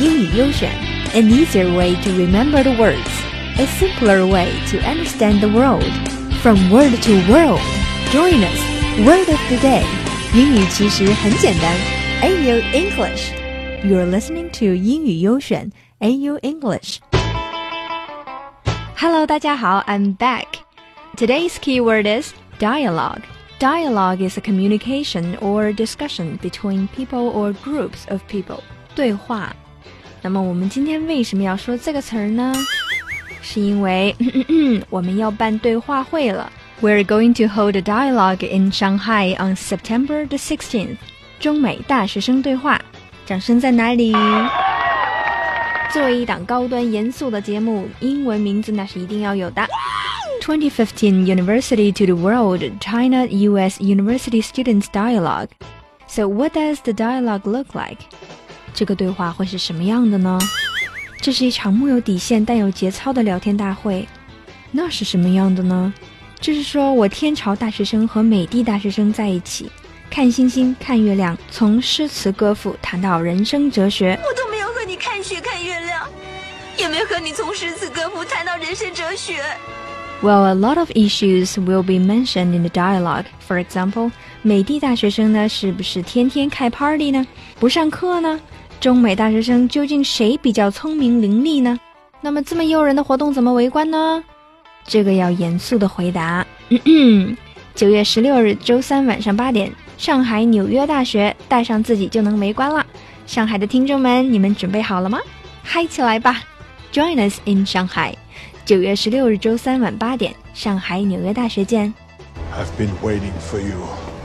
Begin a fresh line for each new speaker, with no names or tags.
英语优选，an easier way to remember the words, a simpler way to understand the world. From word to world, join us. Word of the day，英语其实很简单。AU English, you're listening to 英语优选 AU English. Hello，大家好，I'm back. Today's keyword is dialogue. Dialogue is a communication or discussion between people or groups of people. 对话。 那么我们今天为什么要说这个词儿呢？是因为我们要办对话会了。We're going to hold a dialogue in Shanghai on September the 16th. 中美大学生对话。掌声在哪里？作为一档高端严肃的节目，英文名字那是一定要有的。2015 University to the World China US University Students Dialogue. So what does the dialogue look like? 这个对话会是什么样的呢？这是一场木有底线但有节操的聊天大会。那是什么样的呢？就是说我天朝大学生和美的大学生在一起，看星星，看月亮，从诗词歌赋谈到人生哲学。
我都没有和你看雪看月亮，也没和你从诗词歌赋谈到人生哲学。
Well, a lot of issues will be mentioned in the dialogue. For example，美的大学生呢，是不是天天开 party 呢？不上课呢？中美大学生究竟谁比较聪明伶俐呢？那么这么诱人的活动怎么围观呢？这个要严肃的回答。九月十六日周三晚上八点，上海纽约大学，带上自己就能围观了。上海的听众们，你们准备好了吗？嗨起来吧！Join us in Shanghai。九月十六日周三晚八点，上海纽约大学见。
I've been waiting for you.